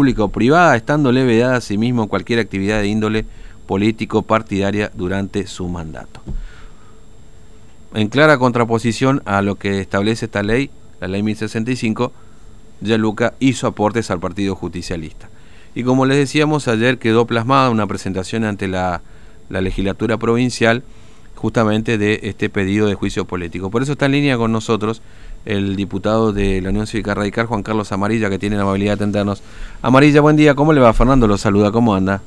pública o privada, estándole vedada a sí mismo cualquier actividad de índole político partidaria durante su mandato. En clara contraposición a lo que establece esta ley, la ley 1065, Yaluca hizo aportes al Partido Justicialista. Y como les decíamos, ayer quedó plasmada una presentación ante la, la legislatura provincial justamente de este pedido de juicio político. Por eso está en línea con nosotros el diputado de la Unión Cívica Radical, Juan Carlos Amarilla, que tiene la amabilidad de atendernos. Amarilla, buen día, ¿cómo le va? Fernando lo saluda, ¿cómo anda?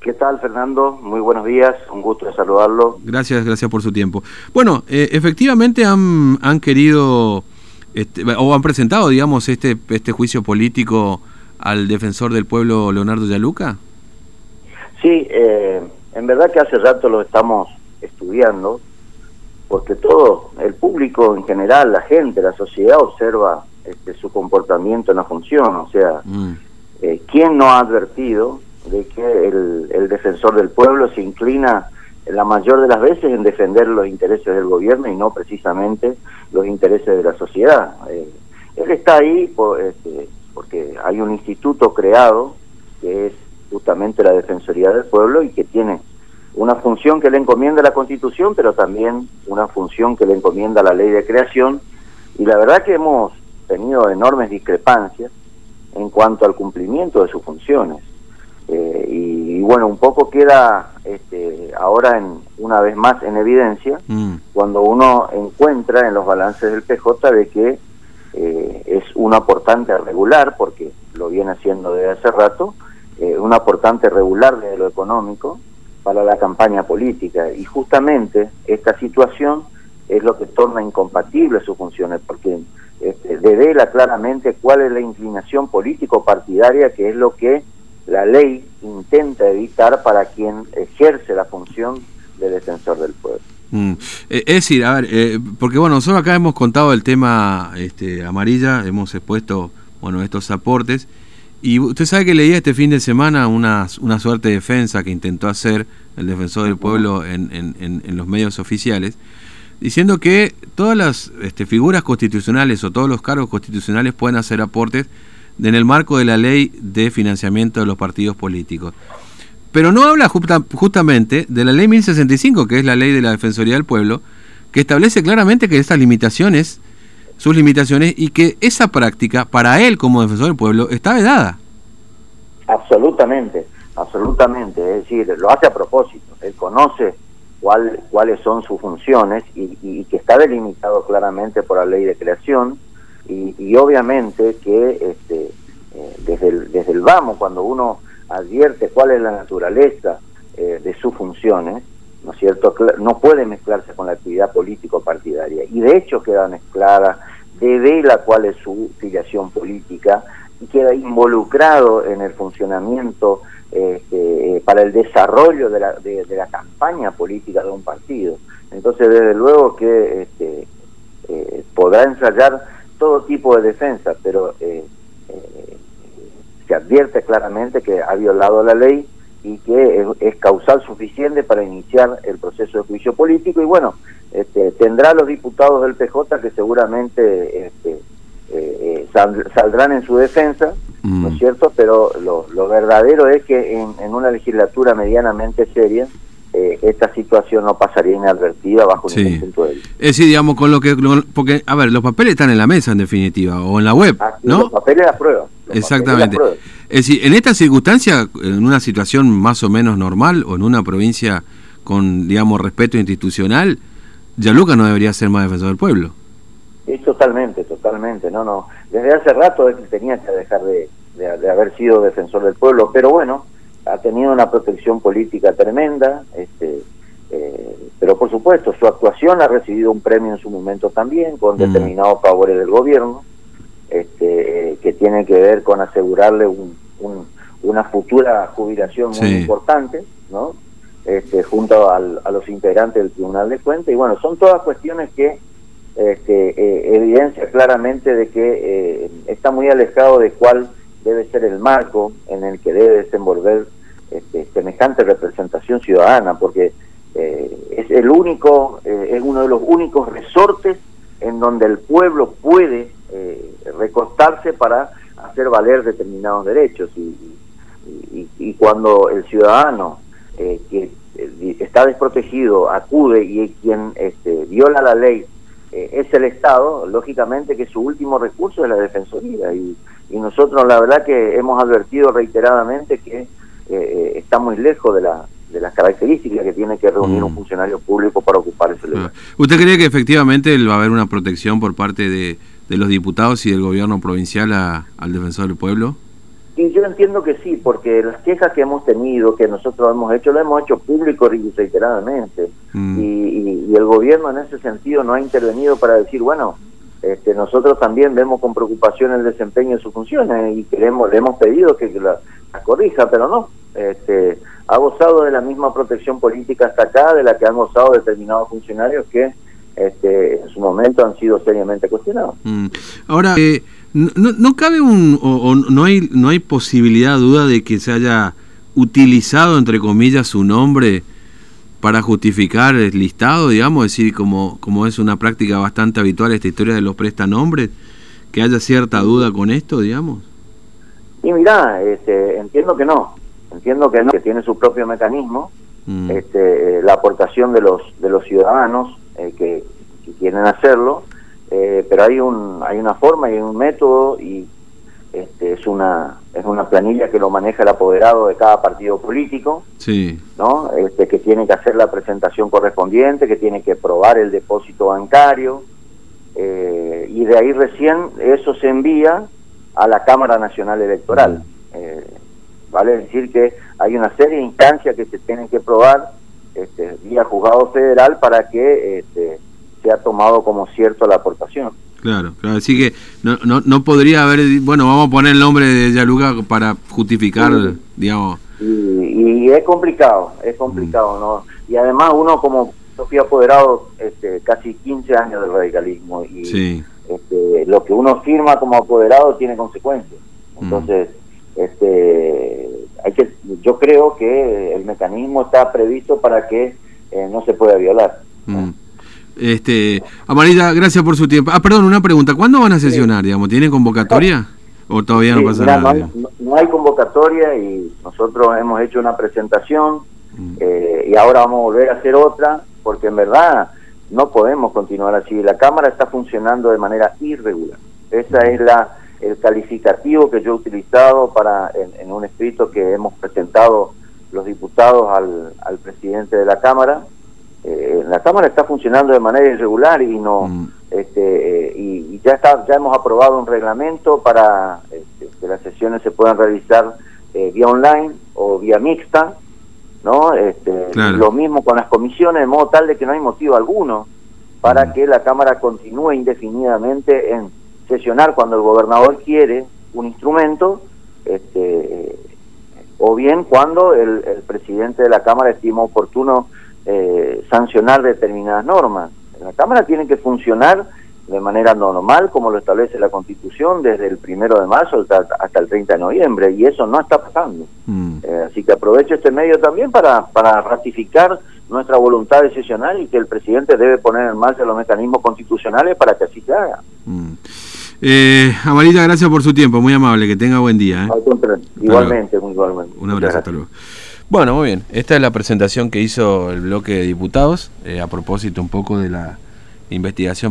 ¿Qué tal, Fernando? Muy buenos días, un gusto de saludarlo. Gracias, gracias por su tiempo. Bueno, eh, efectivamente han, han querido, este, o han presentado, digamos, este, este juicio político al defensor del pueblo, Leonardo Yaluca. Sí, eh, en verdad que hace rato lo estamos estudiando, porque todo el público en general, la gente, la sociedad observa este, su comportamiento en la función, o sea, mm. eh, ¿quién no ha advertido de que el, defensor del pueblo se inclina la mayor de las veces en defender los intereses del gobierno y no precisamente los intereses de la sociedad? Eh, él está ahí por, este, porque hay un instituto creado que es justamente la Defensoría del Pueblo y que tiene una función que le encomienda la Constitución, pero también una función que le encomienda la ley de creación. Y la verdad que hemos tenido enormes discrepancias en cuanto al cumplimiento de sus funciones. Eh, y, bueno, un poco queda este, ahora en, una vez más en evidencia mm. cuando uno encuentra en los balances del PJ de que eh, es un aportante regular, porque lo viene haciendo desde hace rato, eh, un aportante regular desde lo económico, para la campaña política. Y justamente esta situación es lo que torna incompatible sus funciones, porque este, devela claramente cuál es la inclinación político-partidaria, que es lo que la ley intenta evitar para quien ejerce la función de defensor del pueblo. Mm. Eh, es decir, a ver, eh, porque bueno, nosotros acá hemos contado el tema este, amarilla, hemos expuesto bueno estos aportes y usted sabe que leía este fin de semana una, una suerte de defensa que intentó hacer el defensor del pueblo en, en, en los medios oficiales, diciendo que todas las este, figuras constitucionales o todos los cargos constitucionales pueden hacer aportes en el marco de la ley de financiamiento de los partidos políticos. Pero no habla justamente de la ley 1065, que es la ley de la Defensoría del Pueblo, que establece claramente que estas limitaciones sus limitaciones y que esa práctica para él como defensor del pueblo está vedada. Absolutamente, absolutamente, es decir, lo hace a propósito, él conoce cuál, cuáles son sus funciones y, que está delimitado claramente por la ley de creación y, obviamente que este, eh, desde, el, desde el vamos, cuando uno advierte cuál es la naturaleza eh, de sus funciones, ¿no cierto? No puede mezclarse con la actividad político-partidaria. Y de hecho queda mezclada, la cuál es su filiación política y queda involucrado en el funcionamiento este, eh, para el desarrollo de la, de, la, campaña política de un partido. Entonces, desde luego que este, eh, podrá ensayar todo tipo de defensa, pero eh, se advierte claramente que ha violado la ley y que es, causal suficiente para iniciar el proceso de juicio político y bueno, este, tendrá los diputados del PJ que seguramente este, eh, eh, saldrán en su defensa, ¿no es mm. cierto? Pero lo, verdadero es que en, una legislatura medianamente seria eh, esta situación no pasaría inadvertida bajo ningún punto de vista. Es decir, digamos, con lo que... porque, a ver, los papeles están en la mesa en definitiva, o en la web, ah, ¿no? Los papeles de la prueba. Exactamente. Es decir, en esta circunstancia, en una situación más o menos normal o en una provincia con, digamos, respeto institucional, Yaluca no debería ser más defensor del pueblo. Es totalmente, totalmente. No, no. Desde hace rato él tenía que dejar de, haber sido defensor del pueblo, pero bueno, ha tenido una protección política tremenda, este, eh, pero por supuesto su actuación ha recibido un premio en su momento también con mm. determinados favores del gobierno este, que tiene que ver con asegurarle un, una futura jubilación muy importante, ¿no? Este, junto al, a los integrantes del Tribunal de Cuentas. Y bueno, son todas cuestiones que este, eh, evidencia claramente de que eh, está muy alejado de cuál debe ser el marco en el que debe desenvolver este, semejante representación ciudadana, porque eh, es el único, es uno de los únicos resortes en donde el pueblo puede recostarse para hacer valer determinados derechos y, y, cuando el ciudadano eh, que eh, está desprotegido acude y quien este, viola la ley eh, es el Estado, lógicamente que su último recurso es la Defensoría y, y nosotros la verdad que hemos advertido reiteradamente que está muy lejos de la de las características que tiene que reunir un mm. funcionario público para ocupar ese lugar. ¿Usted cree que efectivamente va a haber una protección por parte de, de los diputados y del gobierno provincial al defensor del pueblo? Sí, yo entiendo que sí, porque las quejas que hemos tenido, que nosotros hemos hecho, lo hemos hecho público y reiteradamente. Mm. Y, el gobierno en ese sentido no ha intervenido para decir, bueno, este, nosotros también vemos con preocupación el desempeño de sus funciones y queremos, le hemos pedido que la, la corrija, pero no. Este, ha gozado de la misma protección política hasta acá de la que han gozado determinados funcionarios que este, en su momento han sido seriamente cuestionados. Mm. Ahora, eh, no, no, cabe un, o, no hay no hay posibilidad, duda de que se haya utilizado, entre comillas, su nombre para justificar el listado, digamos, es decir, como, como es una práctica bastante habitual esta historia de los prestanombres, que haya cierta duda con esto, digamos. Y mira, este, entiendo que no, entiendo que no, que tiene su propio mecanismo, mm. este, la aportación de los de los ciudadanos eh, que, quieren hacerlo, eh, pero hay un hay una forma y un método y este, es una es una planilla que lo maneja el apoderado de cada partido político, sí. ¿no? Este, que tiene que hacer la presentación correspondiente, que tiene que probar el depósito bancario eh, y de ahí recién eso se envía a la Cámara Nacional Electoral. Mm. vale decir que hay una serie de instancias que se tienen que probar este, vía juzgado federal para que este, sea tomado como cierto la aportación. Claro, claro, así que no, no, no podría haber, bueno, vamos a poner el nombre de Yaluga para justificar, digamos. Y, es complicado, es complicado, mm. ¿no? Y además uno como yo fui apoderado este, casi 15 años del radicalismo y este, lo que uno firma como apoderado tiene consecuencias. Mm. Entonces, este hay que yo creo que el mecanismo está previsto para que eh, no se pueda violar. Mm. Este, Amarilla, gracias por su tiempo. Ah, perdón, una pregunta. ¿Cuándo van a sesionar? Digamos, ¿Tiene convocatoria? ¿O todavía no pasa nada? No hay, convocatoria y nosotros hemos hecho una presentación mm. eh, y ahora vamos a volver a hacer otra porque en verdad no podemos continuar así. La Cámara está funcionando de manera irregular. Esa es la el calificativo que yo he utilizado para en, un escrito que hemos presentado los diputados al, al presidente de la Cámara. Eh, la Cámara está funcionando de manera irregular y no mm. este, eh, y, ya está ya hemos aprobado un reglamento para este, que las sesiones se puedan realizar eh, vía online o vía mixta, ¿no? Este, Lo mismo con las comisiones, de modo tal de que no hay motivo alguno para mm. que la Cámara continúe indefinidamente en sesionar cuando el gobernador quiere un instrumento, este, o bien cuando el, presidente de la Cámara estima oportuno eh, sancionar determinadas normas. La Cámara tiene que funcionar de manera normal, como lo establece la Constitución, desde el primero de marzo hasta, el 30 de noviembre, y eso no está pasando. Mm. Eh, así que aprovecho este medio también para, para ratificar nuestra voluntad decisional y que el presidente debe poner en marcha los mecanismos constitucionales para que así se haga. Mm. Eh, Amarita, gracias por su tiempo, muy amable, que tenga buen día. ¿eh? Igualmente, muy igualmente. Un abrazo, hasta luego. Bueno, muy bien, esta es la presentación que hizo el bloque de diputados eh, a propósito un poco de la investigación.